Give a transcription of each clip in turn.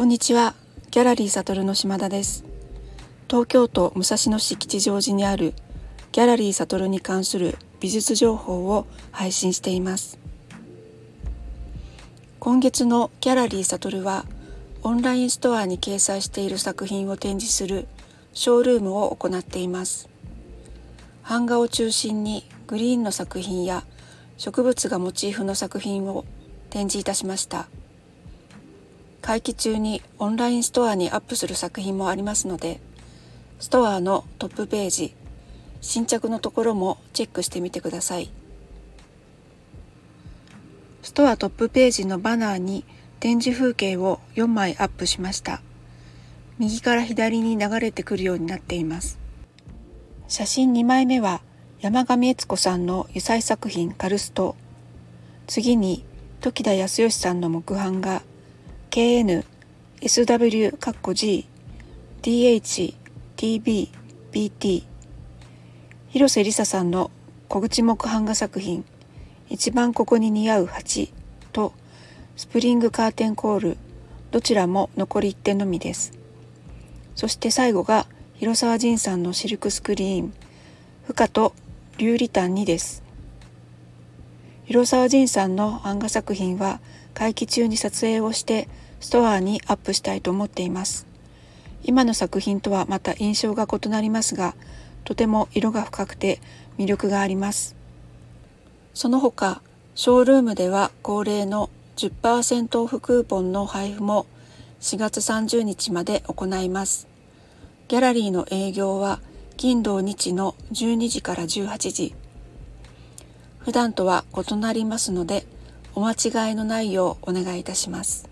こんにちは。ギャラリーサトルの島田です。東京都武蔵野市吉祥寺にあるギャラリーサトルに関する美術情報を配信しています。今月のギャラリーサトルはオンラインストアに掲載している作品を展示するショールームを行っています。版画を中心にグリーンの作品や植物がモチーフの作品を展示いたしました。会期中にオンラインストアにアップする作品もありますのでストアのトップページ新着のところもチェックしてみてください。ストアトップページのバナーに展示風景を4枚アップしました。右から左に流れてくるようになっています。写真2枚目は山上悦子さんの油彩作品カルスト。次に時田康義さんの木版画 KN、SW、G、DH、TB、BT、広瀬りささんの小口木版画作品、一番ここに似合う8と、スプリングカーテンコール、どちらも残り1点のみです。そして最後が、広沢仁さんのシルクスクリーン、負荷とリュウリタン2です。広沢仁さんの版画作品は、会期中に撮影をしてストアにアップしたいと思っています。今の作品とはまた印象が異なりますが、とても色が深くて魅力があります。その他、ショールームでは恒例の10%オフクーポンの配布も4月30日まで行います。ギャラリーの営業は金土日の12時から18時。普段とは異なりますので、お間違いのないようお願いいたします。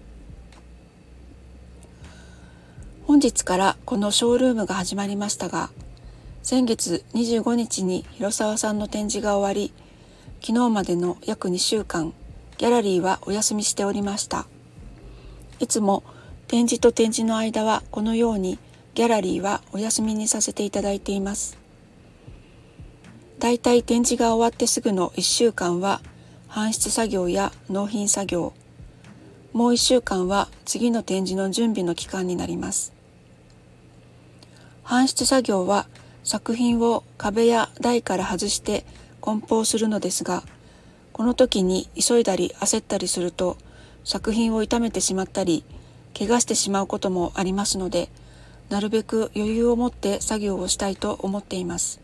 本日からこのショールームが始まりましたが、先月25日に広沢さんの展示が終わり、昨日までの約2週間、ギャラリーはお休みしておりました。いつも展示と展示の間はこのようにギャラリーはお休みにさせていただいています。だいたい展示が終わってすぐの1週間は搬出作業や納品作業、もう1週間は次の展示の準備の期間になります。搬出作業は作品を壁や台から外して梱包するのですが、この時に急いだり焦ったりすると作品を傷めてしまったり、怪我してしまうこともありますので、なるべく余裕を持って作業をしたいと思っています。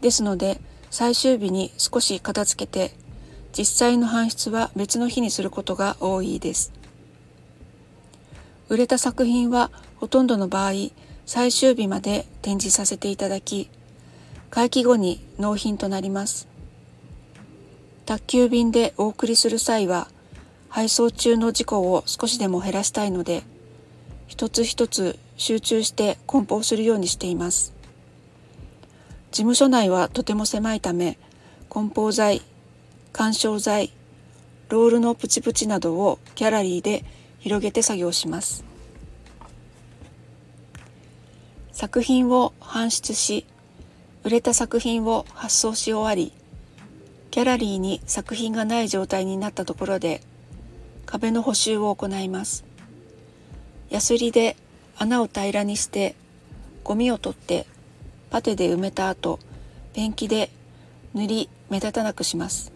ですので、最終日に少し片付けて、実際の搬出は別の日にすることが多いです。売れた作品はほとんどの場合、最終日まで展示させていただき、会期後に納品となります。宅急便でお送りする際は、配送中の事故を少しでも減らしたいので、一つ一つ集中して梱包するようにしています。事務所内はとても狭いため、梱包材、干渉材、ロールのプチプチなどをギャラリーで広げて作業します。作品を搬出し、売れた作品を発送し終わり、ギャラリーに作品がない状態になったところで、壁の補修を行います。ヤスリで穴を平らにして、ゴミを取って、パテで埋めた後、ペンキで塗り目立たなくします。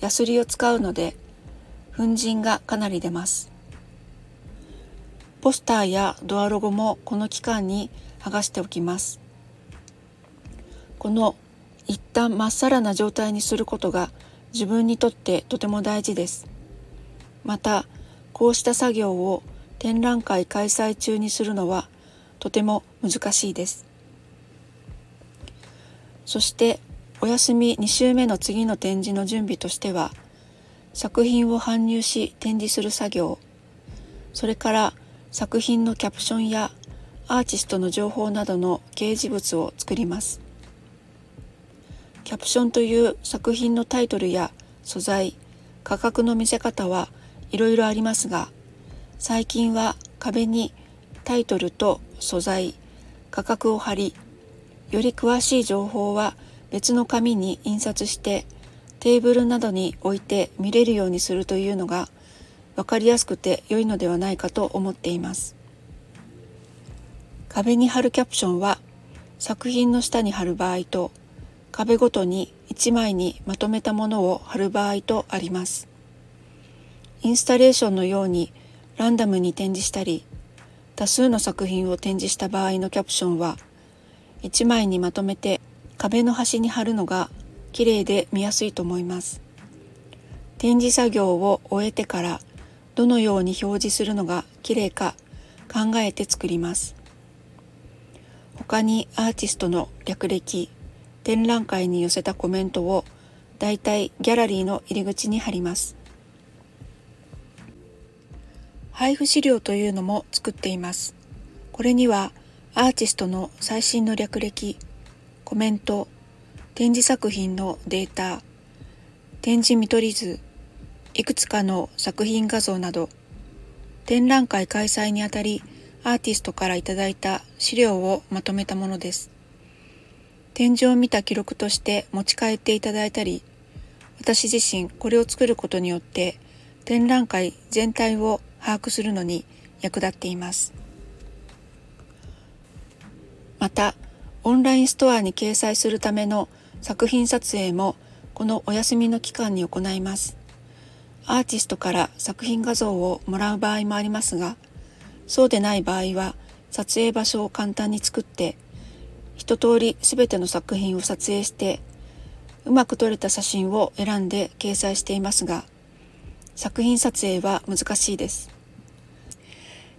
ヤスリを使うので、粉塵がかなり出ます。ポスターやドアロゴもこの期間に剥がしておきます。この一旦まっさらな状態にすることが自分にとってとても大事です。また、こうした作業を展覧会開催中にするのはとても難しいです。そしてお休み2週目の次の展示の準備としては作品を搬入し展示する作業それから作品のキャプションやアーティストの情報などの掲示物を作ります。キャプションという作品のタイトルや素材、価格の見せ方はいろいろありますが、最近は壁にタイトルと素材、価格を貼り、より詳しい情報は別の紙に印刷してテーブルなどに置いて見れるようにするというのが分かりやすくて良いのではないかと思っています。壁に貼るキャプションは作品の下に貼る場合と壁ごとに1枚にまとめたものを貼る場合とあります。インスタレーションのようにランダムに展示したり多数の作品を展示した場合のキャプションは1枚にまとめて壁の端に貼るのが綺麗で見やすいと思います。展示作業を終えてからどのように表示するのが綺麗か考えて作ります。他にアーティストの略歴展覧会に寄せたコメントをだいたいギャラリーの入り口に貼ります。配布資料というのも作っています。これにはアーティストの最新の略歴コメント展示作品のデータ展示見取り図いくつかの作品画像など展覧会開催にあたりアーティストからいただいた資料をまとめたものです。展示を見た記録として持ち帰っていただいたり私自身これを作ることによって展覧会全体を把握するのに役立っています。またオンラインストアに掲載するための作品撮影もこのお休みの期間に行います。アーティストから作品画像をもらう場合もありますがそうでない場合は撮影場所を簡単に作って一通り全ての作品を撮影してうまく撮れた写真を選んで掲載していますが作品撮影は難しいです。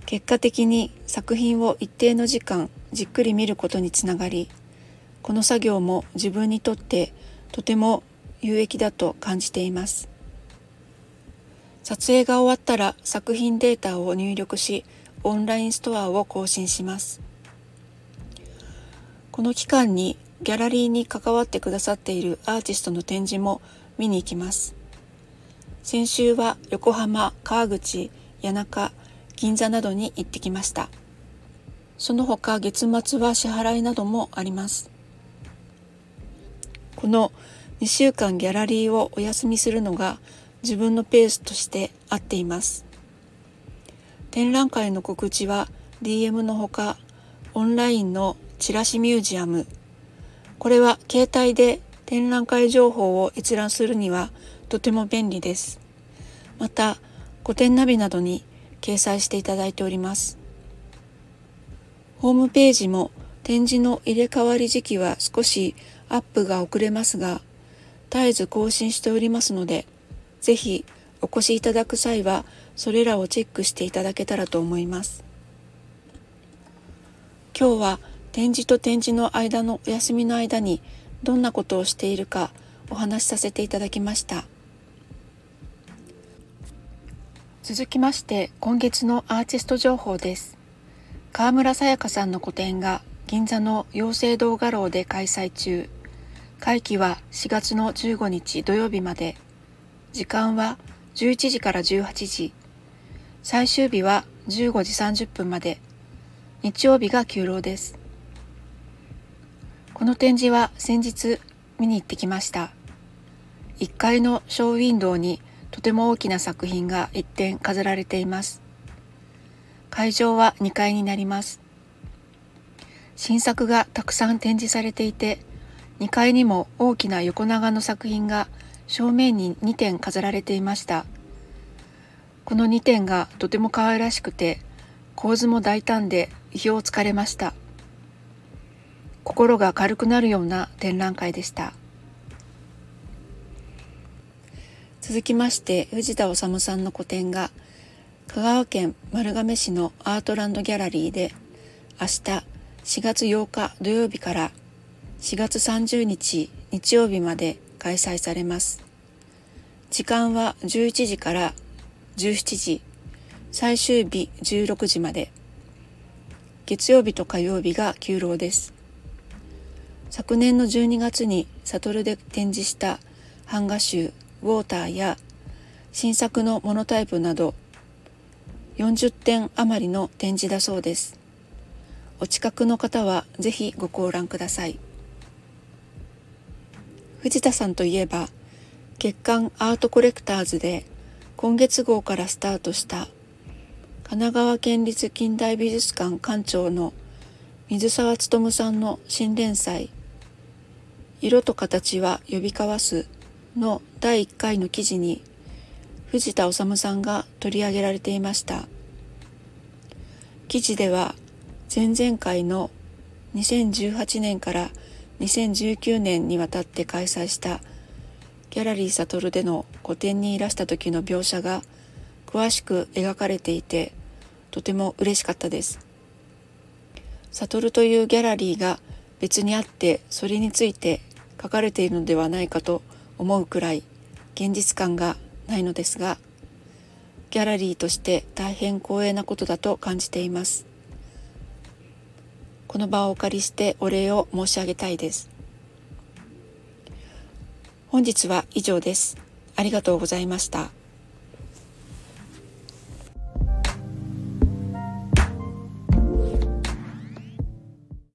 結果的に作品を一定の時間じっくり見ることにつながりこの作業も自分にとってとても有益だと感じています。撮影が終わったら作品データを入力しオンラインストアを更新します。この期間にギャラリーに関わってくださっているアーティストの展示も見に行きます。先週は横浜、川口、谷中、銀座などに行ってきました。その他月末は支払いなどもあります。この2週間ギャラリーをお休みするのが自分のペースとして合っています。展覧会の告知は DM のほかオンラインのチラシミュージアム。これは携帯で展覧会情報を閲覧するにはとても便利です。また古典ナビなどに掲載していただいております。ホームページも展示の入れ替わり時期は少しアップが遅れますが絶えず更新しておりますのでぜひお越しいただく際はそれらをチェックしていただけたらと思います。今日は展示と展示の間のお休みの間にどんなことをしているかお話しさせていただきました。続きまして今月のアーティスト情報です。川村さやかさんの個展が銀座の妖精動画廊で開催中。会期は4月の15日土曜日まで。時間は11時から18時。最終日は15時30分まで。日曜日が休労です。この展示は先日見に行ってきました。1階のショーウィンドウにとても大きな作品が一点飾られています。会場は2階になります。新作がたくさん展示されていて2階にも大きな横長の作品が正面に2点飾られていました。この2点がとても可愛らしくて構図も大胆で意表をつかれました。心が軽くなるような展覧会でした。続きまして藤田治さんの個展が香川県丸亀市のアートランドギャラリーで明日4月8日土曜日から4月30日日曜日まで開催されます。時間は11時から17時最終日16時まで。月曜日と火曜日が休労です。昨年の12月にサトルで展示した版画集ウォーターや新作のモノタイプなど40点余りの展示だそうです。お近くの方はぜひご観覧ください。藤田さんといえば月刊アートコレクターズで今月号からスタートした神奈川県立近代美術館館長の水沢勉さんの新連載「色と形は呼び交わす」の第1回の記事に藤田治さんが取り上げられていました。記事では前々回の2018年から2019年にわたって開催したギャラリーサトルでの個展にいらした時の描写が詳しく描かれていてとても嬉しかったです。サトルというギャラリーが別にあってそれについて書かれているのではないかと思うくらい現実感がないのですがギャラリーとして大変光栄なことだと感じています。この場をお借りしてお礼を申し上げたいです。本日は以上です。ありがとうございました。